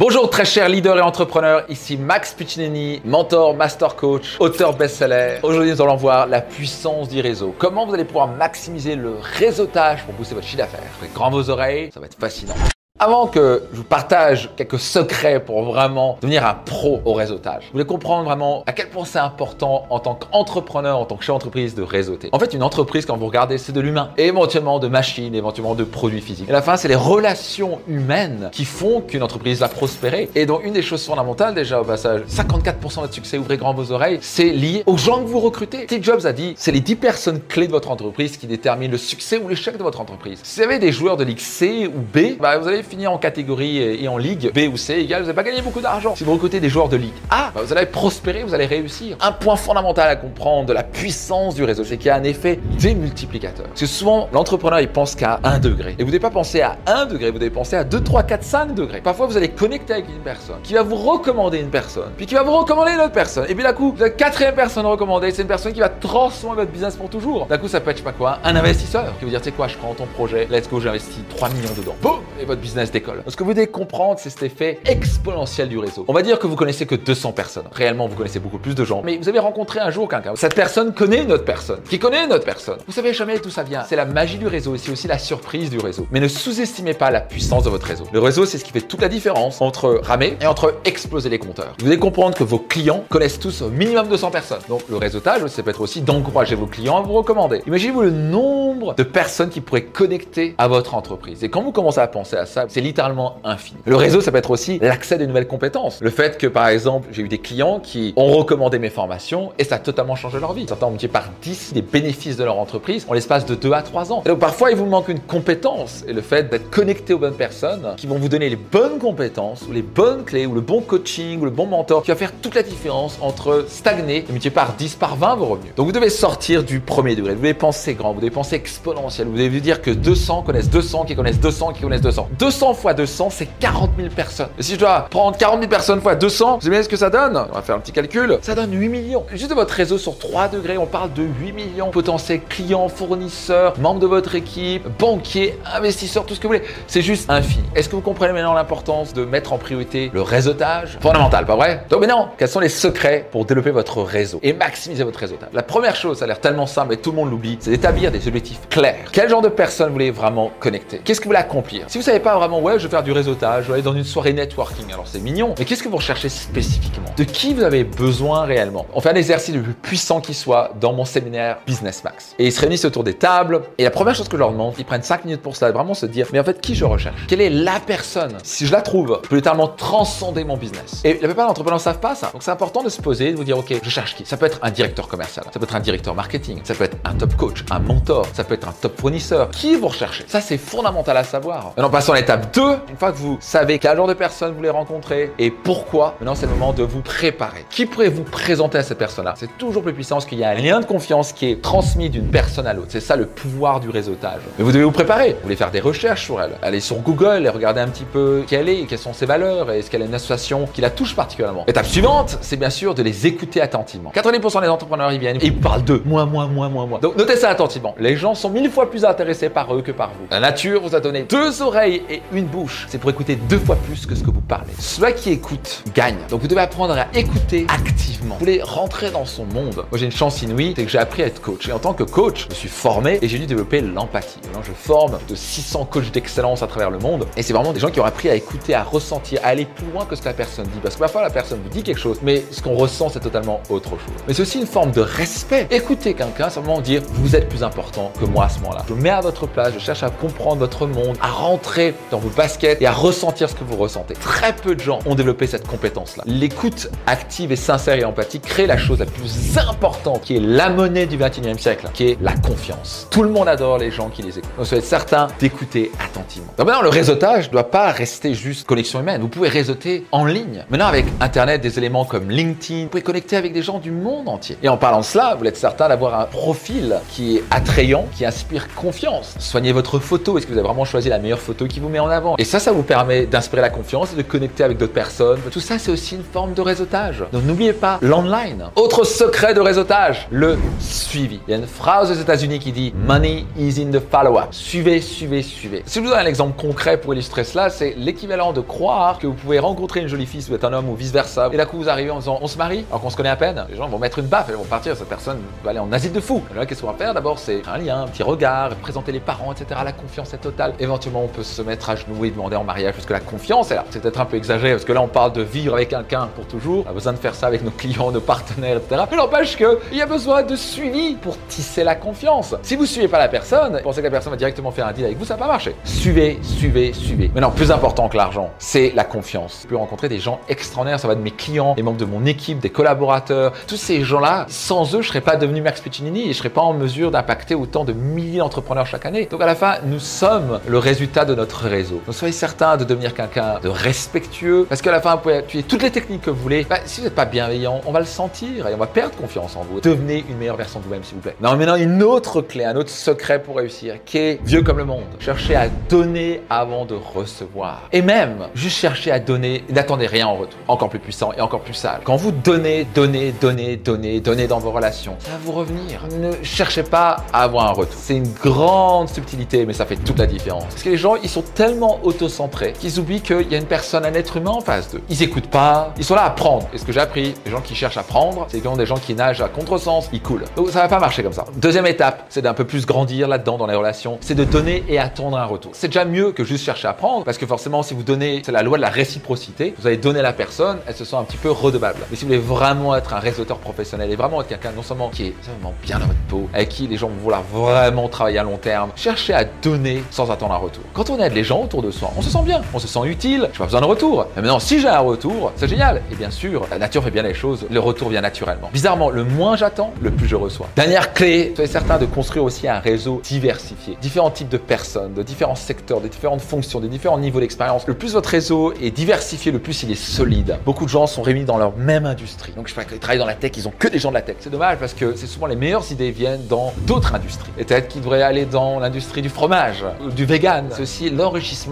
Bonjour très chers leaders et entrepreneurs, ici Max Piccinini, mentor, master coach, auteur best-seller. Aujourd'hui nous allons voir la puissance du réseau. Comment vous allez pouvoir maximiser le réseautage pour booster votre chiffre d'affaires? Grand vos oreilles, ça va être fascinant. Avant que je vous partage quelques secrets pour vraiment devenir un pro au réseautage, vous voulez comprendre vraiment à quel point c'est important en tant qu'entrepreneur, en tant que chef d'entreprise de réseauter. En fait, une entreprise, quand vous regardez, c'est de l'humain, éventuellement de machines, éventuellement de produits physiques. Et à la fin, c'est les relations humaines qui font qu'une entreprise va prospérer. Et donc, une des choses fondamentales, déjà au passage, 54% de votre succès, ouvrez grand vos oreilles, c'est lié aux gens que vous recrutez. Steve Jobs a dit, c'est les 10 personnes clés de votre entreprise qui déterminent le succès ou l'échec de votre entreprise. Si vous avez des joueurs de ligue C ou B, bah, vous allez finir en catégorie et en ligue B ou C égal, vous n'allez pas gagner beaucoup d'argent. Si vous recrutez des joueurs de ligue A, bah, vous allez prospérer, vous allez réussir. Un point fondamental à comprendre de la puissance du réseau, c'est qu'il y a un effet démultiplicateur. Parce que souvent, l'entrepreneur, il pense qu'à 1 degré. Et vous ne devez pas penser à 1 degré, vous devez penser à 2, 3, 4, 5 degrés. Parfois, vous allez connecter avec une personne qui va vous recommander une personne, puis qui va vous recommander une autre personne. Et puis d'un coup, la quatrième personne recommandée, c'est une personne qui va transformer votre business pour toujours. D'un coup, ça peut être, je sais pas quoi, un investisseur qui va dire, tu sais quoi, je prends ton projet, let's go, j'investis 3 millions dedans. Boum Et votre business décolle. Ce que vous devez comprendre, c'est cet effet exponentiel du réseau. On va dire que vous connaissez que 200 personnes. Réellement, vous connaissez beaucoup plus de gens. Mais vous avez rencontré un jour quelqu'un. Cette personne connaît une autre personne, qui connaît une autre personne. Vous savez jamais d'où ça vient. C'est la magie du réseau et c'est aussi la surprise du réseau. Mais ne sous-estimez pas la puissance de votre réseau. Le réseau, c'est ce qui fait toute la différence entre ramer et entre exploser les compteurs. Vous devez comprendre que vos clients connaissent tous au minimum 200 personnes. Donc le réseautage, ça peut être aussi d'encourager vos clients à vous recommander. Imaginez-vous le nombre de personnes qui pourraient connecter à votre entreprise. Et quand vous commencez à penser à ça, c'est littéralement infini. Le réseau, ça peut être aussi l'accès à de nouvelles compétences. Le fait que, par exemple, j'ai eu des clients qui ont recommandé mes formations et ça a totalement changé leur vie. Certains ont multiplié par 10 les bénéfices de leur entreprise en l'espace de 2 à 3 ans. Et donc, parfois, il vous manque une compétence et le fait d'être connecté aux bonnes personnes qui vont vous donner les bonnes compétences ou les bonnes clés ou le bon coaching ou le bon mentor qui va faire toute la différence entre stagner et multiplier par 10, par 20 vos revenus. Donc, vous devez sortir du premier degré. Vous devez penser grand, vous devez penser exponentiel. Vous devez vous dire que 200 connaissent 200 qui connaissent 200 qui connaissent 200. 200 fois 200, c'est 40 000 personnes. Et si je dois prendre 40 000 personnes fois 200, vous savez ce que ça donne? On va faire un petit calcul. Ça donne 8 millions. Juste de votre réseau sur 3 degrés, on parle de 8 millions potentiels clients, fournisseurs, membres de votre équipe, banquiers, investisseurs, tout ce que vous voulez. C'est juste infini. Est-ce que vous comprenez maintenant l'importance de mettre en priorité le réseautage? Fondamental, pas vrai? Donc maintenant, quels sont les secrets pour développer votre réseau et maximiser votre réseautage? La première chose, ça a l'air tellement simple et tout le monde l'oublie, c'est d'établir des objectifs clairs. Quel genre de personnes vous voulez vraiment connecter? Qu'est-ce que vous voulez accomplir? Si vous savez pas vraiment, ouais, je vais faire du réseautage, je vais aller dans une soirée networking, alors c'est mignon, mais qu'est-ce que vous recherchez spécifiquement? De qui vous avez besoin réellement? On fait un exercice le plus puissant qui soit dans mon séminaire Business Max. Et ils se réunissent autour des tables, et la première chose que je leur demande, ils prennent 5 minutes pour ça, vraiment se dire, mais en fait, qui je recherche? Quelle est la personne? Si je la trouve, je peux littéralement transcender mon business. Et la plupart des entrepreneurs ne savent pas ça. Donc c'est important de se poser, de vous dire, ok, je cherche qui? Ça peut être un directeur commercial, ça peut être un directeur marketing, ça peut être un top coach, un mentor, ça peut être un top fournisseur. Qui vous recherchez? Ça, c'est fondamental à savoir. Maintenant, passons à l'étape 2. Une fois que vous savez quel genre de personne vous voulez rencontrer et pourquoi, maintenant c'est le moment de vous préparer. Qui pourrait vous présenter à cette personne-là? C'est toujours plus puissant parce qu'il y a un lien de confiance qui est transmis d'une personne à l'autre. C'est ça le pouvoir du réseautage. Mais vous devez vous préparer. Vous voulez faire des recherches sur elle. Aller sur Google et regarder un petit peu qui elle est, quelles sont ses valeurs et est-ce qu'elle a une association qui la touche particulièrement. Étape suivante, c'est bien sûr de les écouter attentivement. 90% des entrepreneurs ils viennent et ils parlent d'eux. Moi, moi, moi, moi, moi. Donc notez ça attentivement. Les gens sont mille fois plus intéressés par eux que par vous. La nature vous a donné deux oreilles et une bouche. C'est pour écouter deux fois plus que ce que vous parlez. Ceux qui écoutent gagnent. Donc vous devez apprendre à écouter activement. Vous voulez rentrer dans son monde. Moi j'ai une chance inouïe, c'est que j'ai appris à être coach. Et en tant que coach, je suis formé et j'ai dû développer l'empathie. Je forme de 600 coachs d'excellence à travers le monde. Et c'est vraiment des gens qui ont appris à écouter, à ressentir, à aller plus loin que ce que la personne dit. Parce que parfois la personne vous dit quelque chose, mais ce qu'on ressent c'est totalement autre chose. Mais c'est aussi une forme de respect. Écoutez quelqu'un, simplement dire vous êtes plus important que moi à ce moment-là. Je me mets à votre place, je cherche à comprendre votre monde, à rentrer dans vos baskets et à ressentir ce que vous ressentez. Très peu de gens ont développé cette compétence-là. L'écoute active et sincère et empathique crée la chose la plus importante qui est la monnaie du 21e siècle, qui est la confiance. Tout le monde adore les gens qui les écoutent. Donc soyez certain d'écouter attentivement. Donc maintenant, le réseautage ne doit pas rester juste connexion humaine. Vous pouvez réseauter en ligne. Maintenant, avec Internet, des éléments comme LinkedIn, vous pouvez connecter avec des gens du monde entier. Et en parlant de cela, vous êtes certain d'avoir un profil qui est attrayant, qui inspire confiance. Soignez votre photo. Est-ce que vous avez vraiment choisi la meilleure photo qui vous met en avant. Et ça, ça vous permet d'inspirer la confiance et de connecter avec d'autres personnes. Tout ça, c'est aussi une forme de réseautage. Donc n'oubliez pas l'online. Autre secret de réseautage, le suivi. Il y a une phrase aux États-Unis qui dit Money is in the follow-up. Suivez, suivez, suivez. Si je vous donne un exemple concret pour illustrer cela, c'est l'équivalent de croire que vous pouvez rencontrer une jolie fille vous êtes un homme ou vice-versa. Et là, coup, vous arrivez en disant On se marie alors qu'on se connaît à peine. Les gens vont mettre une baffe et vont partir. Cette personne va aller en asile de fou. là, qu'est-ce qu'on va faire? D'abord, c'est un lien, un petit regard, présenter les parents, etc. La confiance est totale. Éventuellement, on peut se mettre à genoux et demander en mariage parce que la confiance est. C'est peut-être un peu exagéré parce que là, on parle de vivre avec quelqu'un pour toujours. On a besoin de faire ça avec nos clients, nos partenaires, etc. Mais n'empêche qu'il y a besoin de suivi pour tisser la confiance. Si vous suivez pas la personne, pensez que la personne va directement faire un deal avec vous, ça va pas marcher. Suivez, suivez, suivez. Mais non, plus important que l'argent, c'est la confiance. Je peux rencontrer des gens extraordinaires. Ça va de mes clients, les membres de mon équipe, des collaborateurs. Tous ces gens-là, sans eux, je serais pas devenu Max Piccinini et je serais pas en mesure d'impacter autant de milliers d'entrepreneurs chaque année. Donc à la fin, nous sommes le résultat de notre réseau. Donc soyez certain de devenir quelqu'un de respectueux parce qu'à la fin, vous pouvez appuyer toutes les techniques que vous voulez. Bah, si vous n'êtes pas bienveillant, on va le sentir et on va perdre confiance en vous. Devenez une meilleure version de vous-même, s'il vous plaît. Non, maintenant, une autre clé, un autre secret pour réussir qui est vieux comme le monde. Cherchez à donner avant de recevoir. Et même, juste chercher à donner, n'attendez rien en retour. Encore plus puissant et encore plus sale. Quand vous donnez, donnez, donnez, donnez, donnez dans vos relations, ça va vous revenir. Ne cherchez pas à avoir un retour. C'est une grande subtilité, mais ça fait toute la différence. Parce que les gens, ils sont tellement auto-centrés qu'ils oublient qu'il y a une personne, un être humain en face d'eux. Ils écoutent pas, ils sont là à prendre. Et ce que j'ai appris, les gens qui cherchent à prendre, c'est des gens qui nagent à contresens, ils coulent. Donc ça va pas marcher comme ça. Deuxième étape, c'est d'un peu plus grandir là-dedans dans les relations, c'est de donner et attendre un retour. C'est déjà mieux que juste chercher à prendre, parce que forcément, si vous donnez, c'est la loi de la réciprocité, vous allez donner à la personne, elle se sent un petit peu redevable. Mais si vous voulez vraiment être un réseauteur professionnel et vraiment être quelqu'un non seulement qui est vraiment bien dans votre peau, avec qui les gens vont vouloir vraiment travailler à long terme, cherchez à donner sans attendre un retour. Quand on aide les gens autour de soi, on se sent bien, on se sent utile, je pas besoin de retour. Mais maintenant, si j'ai un retour, c'est génial. Et bien sûr, la nature fait bien les choses, le retour vient naturellement. Bizarrement, le moins j'attends, le plus je reçois. Dernière clé, soyez certain de construire aussi un réseau diversifié. Différents types de personnes, de différents secteurs, de différentes fonctions, de différents niveaux d'expérience. Le plus votre réseau est diversifié, le plus il est solide. Beaucoup de gens sont réunis dans leur même industrie. Donc je sais pas, ils travaillent dans la tech, ils ont que des gens de la tech. C'est dommage parce que c'est souvent les meilleures idées viennent dans d'autres industries. Et peut-être qu'ils devraient aller dans l'industrie du fromage, du vegan. C'est aussi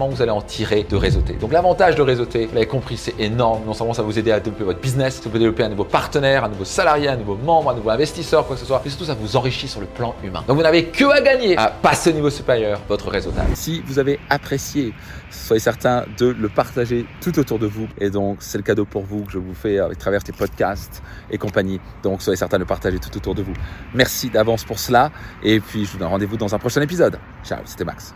vous allez en tirer de réseauter. Donc l'avantage de réseauter, vous l'avez compris, c'est énorme. Non seulement ça vous aider à développer votre business, ça peut développer un nouveau partenaire, un nouveau salarié, un nouveau membre, un nouveau investisseur, quoi que ce soit. Mais surtout, ça vous enrichit sur le plan humain. Donc vous n'avez que à gagner à passer au niveau supérieur votre réseautage. Si vous avez apprécié, soyez certain de le partager tout autour de vous. Et donc, c'est le cadeau pour vous que je vous fais à travers tes podcasts et compagnie. Donc, soyez certain de le partager tout autour de vous. Merci d'avance pour cela. Et puis, je vous donne rendez-vous dans un prochain épisode. Ciao, c'était Max.